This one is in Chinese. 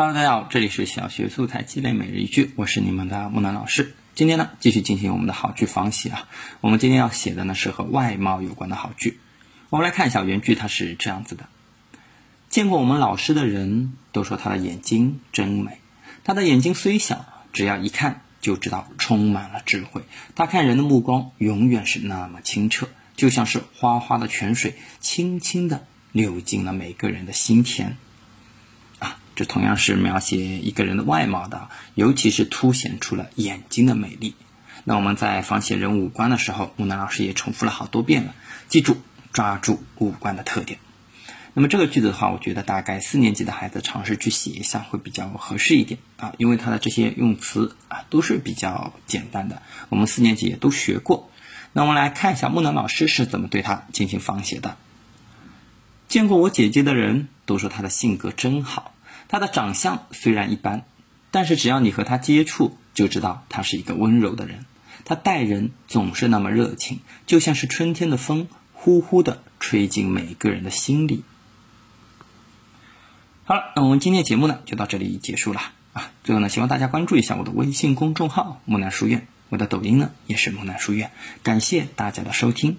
Hello，大家好，这里是小学素材积累每日一句，我是你们的木南老师。今天呢，继续进行我们的好句仿写啊。我们今天要写的呢是和外貌有关的好句。我们来看一下原句，它是这样子的：见过我们老师的人都说他的眼睛真美，他的眼睛虽小，只要一看就知道充满了智慧。他看人的目光永远是那么清澈，就像是哗哗的泉水，轻轻地流进了每个人的心田。这同样是描写一个人的外貌的，尤其是凸显出了眼睛的美丽。那我们在仿写人五官的时候，木南老师也重复了好多遍了。记住，抓住五官的特点。那么这个句子的话，我觉得大概四年级的孩子尝试去写一下会比较合适一点啊，因为它的这些用词啊都是比较简单的，我们四年级也都学过。那我们来看一下木南老师是怎么对他进行仿写的。见过我姐姐的人都说她的性格真好。他的长相虽然一般，但是只要你和他接触，就知道他是一个温柔的人。他待人总是那么热情，就像是春天的风，呼呼的吹进每个人的心里。好了，那我们今天节目呢就到这里结束了啊。最后呢，希望大家关注一下我的微信公众号“木兰书院”，我的抖音呢也是木兰书院。感谢大家的收听。